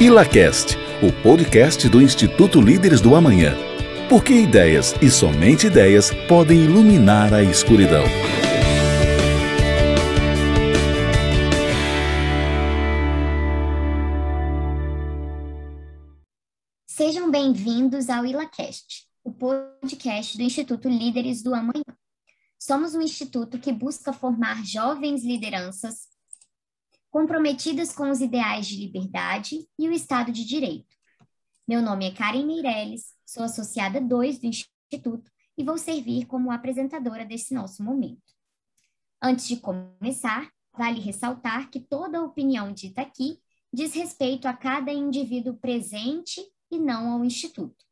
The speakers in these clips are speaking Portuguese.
ILACAST, o podcast do Instituto Líderes do Amanhã. Porque ideias e somente ideias podem iluminar a escuridão. Sejam bem-vindos ao ILACAST, o podcast do Instituto Líderes do Amanhã. Somos um instituto que busca formar jovens lideranças comprometidas com os ideais de liberdade e o Estado de Direito. Meu nome é Karen Meirelles, sou associada 2 do Instituto e vou servir como apresentadora desse nosso momento. Antes de começar, vale ressaltar que toda opinião dita aqui diz respeito a cada indivíduo presente e não ao Instituto.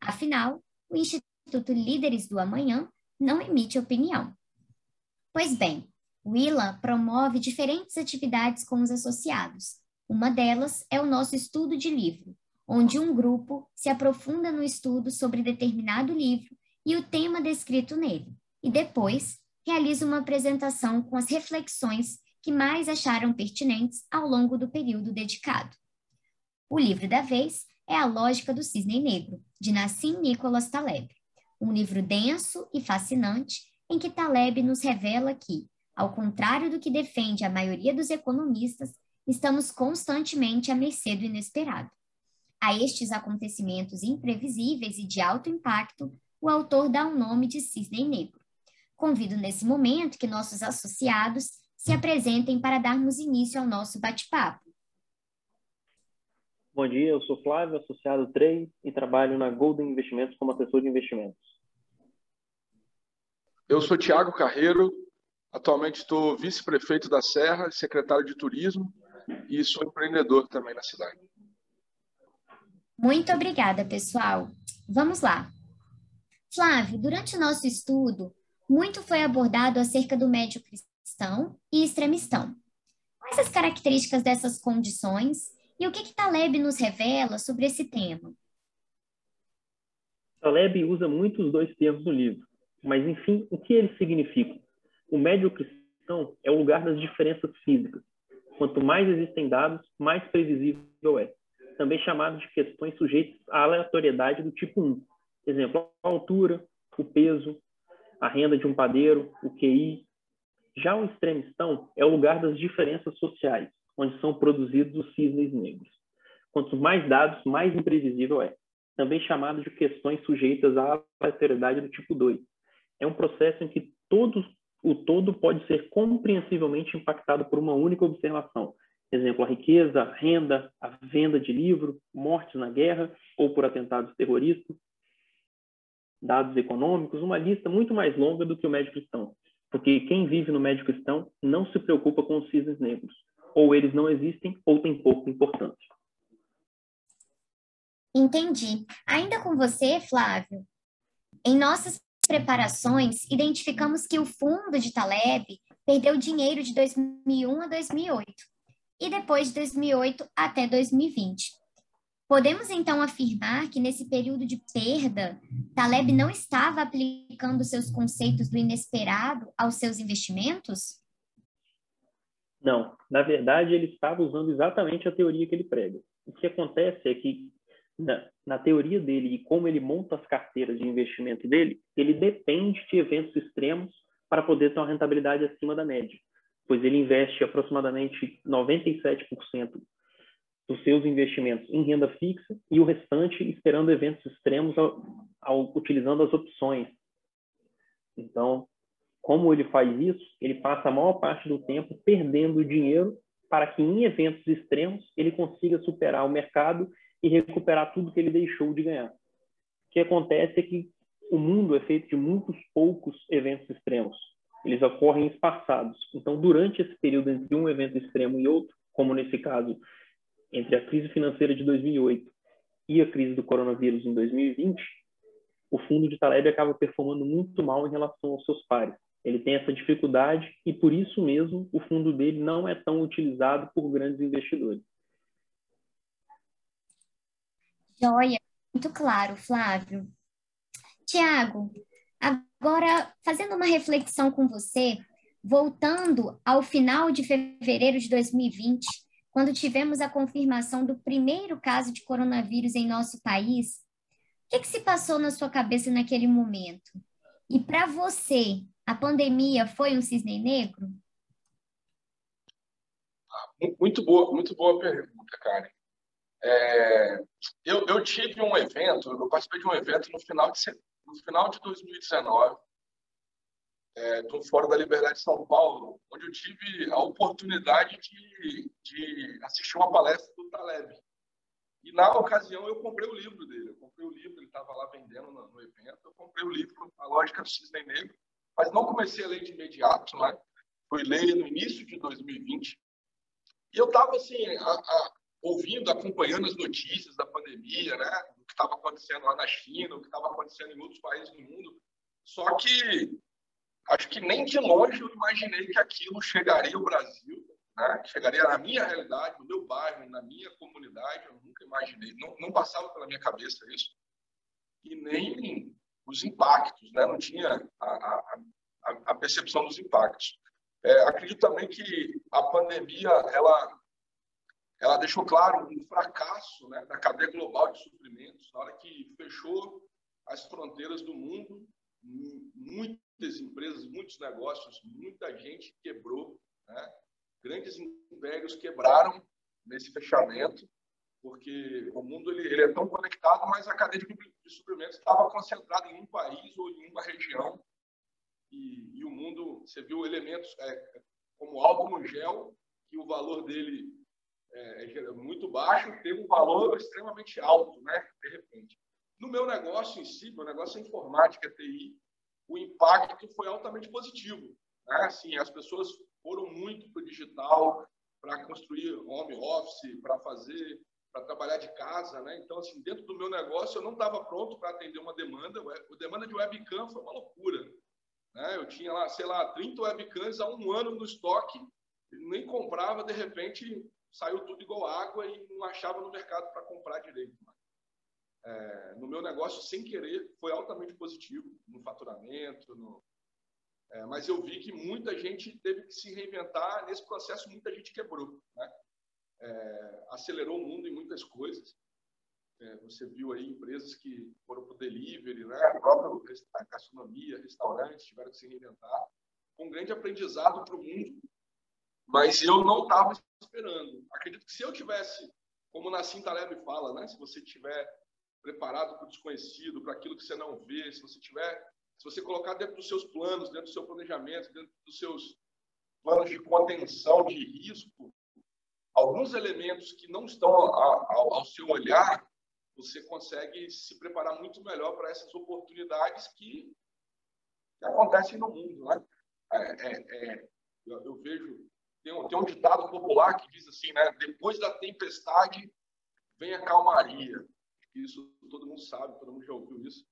Afinal, o Instituto Líderes do Amanhã não emite opinião. Pois bem, o ILA promove diferentes atividades com os associados. Uma delas é o nosso estudo de livro, onde um grupo se aprofunda no estudo sobre determinado livro e o tema descrito nele, e depois realiza uma apresentação com as reflexões que mais acharam pertinentes ao longo do período dedicado. O livro da vez é A Lógica do Cisne Negro, de Nassim Nicholas Taleb um livro denso e fascinante em que Taleb nos revela que, ao contrário do que defende a maioria dos economistas, estamos constantemente à mercê do inesperado. A estes acontecimentos imprevisíveis e de alto impacto, o autor dá o um nome de cisne negro. Convido nesse momento que nossos associados se apresentem para darmos início ao nosso bate-papo. Bom dia, eu sou Flávio, associado 3 e trabalho na Golden Investimentos como assessor de investimentos. Eu sou Tiago Carreiro, atualmente estou vice-prefeito da Serra, secretário de Turismo e sou empreendedor também na cidade. Muito obrigada, pessoal. Vamos lá. Flávio, durante o nosso estudo, muito foi abordado acerca do médio cristão e extremistão. Quais as características dessas condições e o que, que Taleb nos revela sobre esse tema? Taleb usa muito os dois termos no livro, mas enfim, o que eles significam? O médio cristão é o lugar das diferenças físicas. Quanto mais existem dados, mais previsível é. Também chamado de questões sujeitas à aleatoriedade do tipo 1. Exemplo, a altura, o peso, a renda de um padeiro, o QI. Já o extremistão é o lugar das diferenças sociais, onde são produzidos os cisnes negros. Quanto mais dados, mais imprevisível é. Também chamado de questões sujeitas à aleatoriedade do tipo 2. É um processo em que todos, o todo pode ser compreensivelmente impactado por uma única observação. Exemplo, a riqueza, a renda, a venda de livro, mortes na guerra ou por atentados terroristas, dados econômicos, uma lista muito mais longa do que o médio cristão. Porque quem vive no médio cristão não se preocupa com os cisnes negros ou eles não existem ou têm pouca importância. Entendi. Ainda com você, Flávio, em nossas preparações, identificamos que o fundo de Taleb perdeu dinheiro de 2001 a 2008 e depois de 2008 até 2020. Podemos então afirmar que nesse período de perda, Taleb não estava aplicando seus conceitos do inesperado aos seus investimentos? Não, na verdade ele estava usando exatamente a teoria que ele prega. O que acontece é que na, na, teoria dele e como ele monta as carteiras de investimento dele, ele depende de eventos extremos para poder ter uma rentabilidade acima da média, pois ele investe aproximadamente 97% dos seus investimentos em renda fixa e o restante esperando eventos extremos ao, ao, utilizando as opções. Então, como ele faz isso? Ele passa a maior parte do tempo perdendo dinheiro para que em eventos extremos ele consiga superar o mercado e recuperar tudo que ele deixou de ganhar. O que acontece é que o mundo é feito de muitos poucos eventos extremos. Eles ocorrem espaçados. Então, durante esse período entre um evento extremo e outro, como nesse caso entre a crise financeira de 2008 e a crise do coronavírus em 2020, o fundo de Taleb acaba performando muito mal em relação aos seus pares. Ele tem essa dificuldade e, por isso mesmo, o fundo dele não é tão utilizado por grandes investidores. Joia, muito claro, Flávio. Tiago, agora fazendo uma reflexão com você, voltando ao final de fevereiro de 2020, quando tivemos a confirmação do primeiro caso de coronavírus em nosso país, o que, que se passou na sua cabeça naquele momento? E para você, a pandemia foi um cisne negro? Muito boa, muito boa pergunta, Karen. É, eu, eu, tive um evento, eu participei de um evento no final de, no final de 2019, é, do Fórum da Liberdade de São Paulo, onde eu tive a oportunidade de, de assistir uma palestra do Taleb. E na ocasião eu comprei o livro dele. Eu comprei o livro, ele estava lá vendendo no, no, evento. Eu comprei o livro, A Lógica do Cisne Negro, mas não comecei a ler de imediato, né? Fui ler no início de 2020. E eu estava assim, a, a, ouvindo, acompanhando as notícias da pandemia, né? O que estava acontecendo lá na China, o que estava acontecendo em outros países do mundo. Só que acho que nem de longe eu imaginei que aquilo chegaria ao Brasil, né? chegaria na minha realidade, no meu bairro, na minha comunidade. Eu nunca imaginei, não, não passava pela minha cabeça isso. E nem os impactos, né? não tinha a, a, a percepção dos impactos. É, acredito também que a pandemia ela ela deixou claro um fracasso né, da cadeia global de suprimentos na hora que fechou as fronteiras do mundo muitas empresas muitos negócios muita gente quebrou né? grandes impérios quebraram nesse fechamento porque o mundo ele, ele é tão conectado mas a cadeia de, de suprimentos estava concentrada em um país ou em uma região e, e o mundo, você viu elementos é, como álcool gel, que o valor dele é, é muito baixo, teve um valor extremamente alto, né? De repente. No meu negócio em si, meu negócio é informática, TI, o impacto foi altamente positivo. Né? Assim, as pessoas foram muito para o digital, para construir home office, para fazer, para trabalhar de casa, né? Então, assim, dentro do meu negócio, eu não estava pronto para atender uma demanda. A demanda de webcam foi uma loucura. Né? Eu tinha lá, sei lá, 30 webcams há um ano no estoque, nem comprava, de repente saiu tudo igual água e não achava no mercado para comprar direito. É, no meu negócio, sem querer, foi altamente positivo no faturamento, no... É, mas eu vi que muita gente teve que se reinventar. Nesse processo, muita gente quebrou. Né? É, acelerou o mundo em muitas coisas. É, você viu aí empresas que foram para o delivery, né? a própria a gastronomia, restaurantes tiveram que se reinventar. Um grande aprendizado para o mundo, mas eu não estava esperando. Acredito que se eu tivesse, como Nassim Taleb fala, né? se você tiver preparado para o desconhecido, para aquilo que você não vê, se você tiver, se você colocar dentro dos seus planos, dentro do seu planejamento, dentro dos seus planos de contenção de risco, alguns elementos que não estão ao, ao seu olhar, você consegue se preparar muito melhor para essas oportunidades que, que, acontecem no mundo. Né? É, é, é, eu, eu, vejo, tem um, tem um ditado popular que diz assim, né? depois da tempestade vem a calmaria. Isso todo mundo sabe, todo mundo já ouviu isso.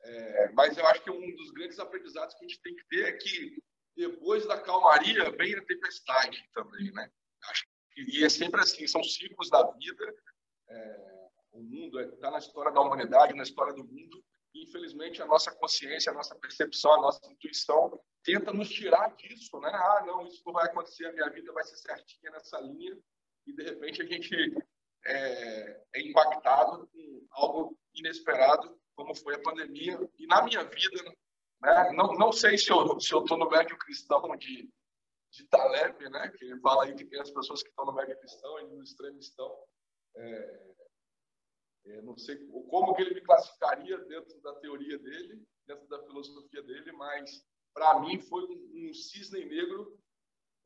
É, mas eu acho que um dos grandes aprendizados que a gente tem que ter é que depois da calmaria vem a tempestade também, né? Acho que, e é sempre assim, são ciclos da vida. É, o mundo, está na história da humanidade, na história do mundo. E, infelizmente, a nossa consciência, a nossa percepção, a nossa intuição tenta nos tirar disso, né? Ah, não, isso não vai acontecer, a minha vida vai ser certinha nessa linha. E, de repente, a gente é, é impactado com algo inesperado, como foi a pandemia. E na minha vida, né? não, não sei se eu se no médio cristão de, de Taleb, né? que ele fala aí que tem as pessoas que estão no médio cristão e no extremo estão. É, é, não sei como que ele me classificaria dentro da teoria dele, dentro da filosofia dele, mas para mim foi um, um cisne negro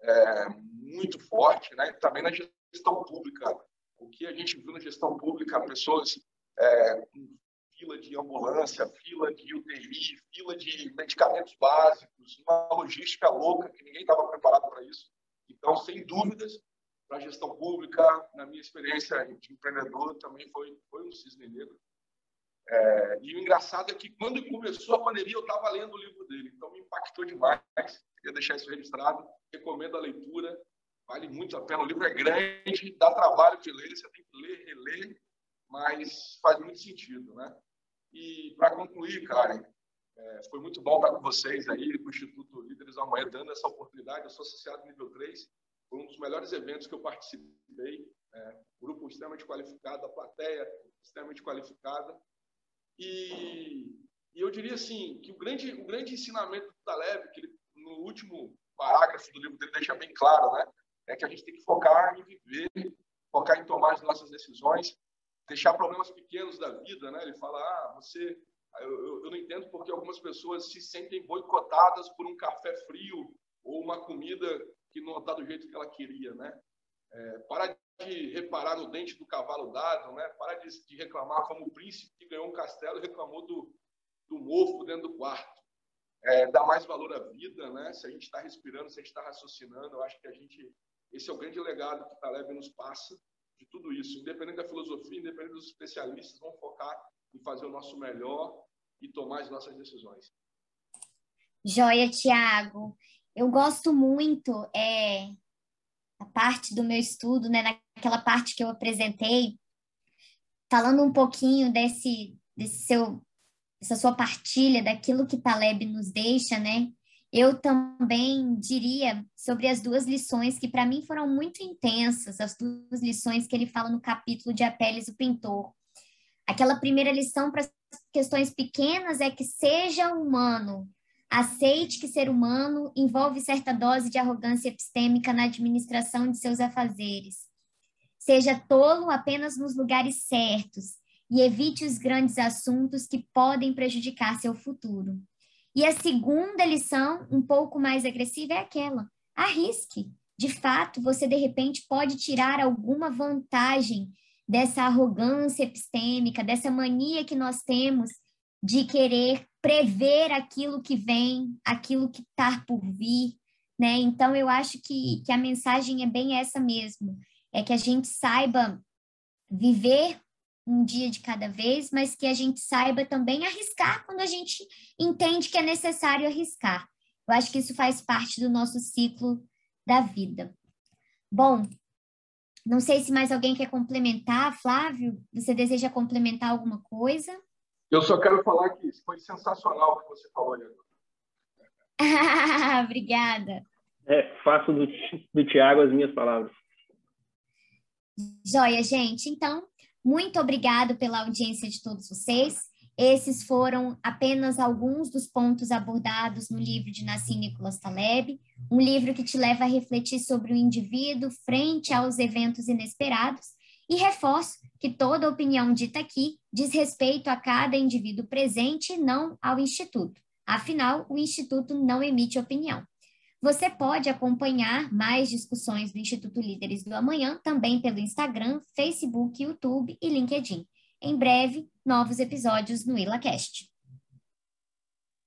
é, muito forte, né? Também na gestão pública, o que a gente viu na gestão pública, pessoas é, com fila de ambulância, fila de UTI, fila de medicamentos básicos, uma logística louca que ninguém estava preparado para isso. Então, sem dúvidas, para a gestão pública, na minha experiência de empreendedor, também foi, foi um cisne negro. É, e o engraçado é que quando começou a pandemia, eu estava lendo o livro dele, então me impactou demais. Queria deixar isso registrado. Recomendo a leitura, vale muito a pena. O livro é grande, dá trabalho de ler, você tem que ler, reler, mas faz muito sentido, né? E para concluir, Karen, é, foi muito bom estar com vocês aí, com o Instituto Líderes Amanhã, dando essa oportunidade. Eu sou associado nível 3 Foi um dos melhores eventos que eu participei. É, grupo extremamente qualificado, a plateia extremamente qualificada. E, e, eu diria assim que o grande, o grande ensinamento do Taleb, que ele, no último parágrafo do livro dele deixa bem claro, né, é que a gente tem que focar em viver, focar em tomar as nossas decisões, deixar problemas pequenos da vida, né? Ele fala, ah, você, eu, eu, eu não entendo porque algumas pessoas se sentem boicotadas por um café frio ou uma comida que não está do jeito que ela queria, né? É, de reparar no dente do cavalo dado, né? Para de, de, reclamar como o príncipe que ganhou um castelo e reclamou do, do mofo dentro do quarto. É, dá mais valor à vida, né? Se a gente está respirando, se a gente está raciocinando, eu acho que a gente esse é o grande legado que Taleb nos passa de tudo isso. Independente da filosofia, independente dos especialistas, vamos focar em fazer o nosso melhor e tomar as nossas decisões. Joia, Tiago eu gosto muito é, a parte do meu estudo, né, naquela parte que eu apresentei, falando um pouquinho desse, desse seu, dessa sua partilha, daquilo que Taleb nos deixa, né? Eu também diria sobre as duas lições que para mim foram muito intensas, as duas lições que ele fala no capítulo de Apeles o Pintor. Aquela primeira lição para questões pequenas é que seja humano, Aceite que ser humano envolve certa dose de arrogância epistêmica na administração de seus afazeres. Seja tolo apenas nos lugares certos e evite os grandes assuntos que podem prejudicar seu futuro. E a segunda lição, um pouco mais agressiva, é aquela: arrisque. De fato, você de repente pode tirar alguma vantagem dessa arrogância epistêmica, dessa mania que nós temos de querer prever aquilo que vem, aquilo que está por vir, né? Então, eu acho que, que a mensagem é bem essa mesmo, é que a gente saiba viver um dia de cada vez, mas que a gente saiba também arriscar quando a gente entende que é necessário arriscar. Eu acho que isso faz parte do nosso ciclo da vida. Bom, não sei se mais alguém quer complementar, Flávio. Você deseja complementar alguma coisa? Eu só quero falar que foi sensacional o que você falou, ali. Obrigada. É, faço do, do Tiago as minhas palavras. Joia, gente. Então, muito obrigado pela audiência de todos vocês. Esses foram apenas alguns dos pontos abordados no livro de Nassim Nicolas Taleb, um livro que te leva a refletir sobre o indivíduo frente aos eventos inesperados e reforço que toda opinião dita aqui diz respeito a cada indivíduo presente e não ao Instituto. Afinal, o Instituto não emite opinião. Você pode acompanhar mais discussões do Instituto Líderes do Amanhã também pelo Instagram, Facebook, YouTube e LinkedIn. Em breve, novos episódios no IlaCast.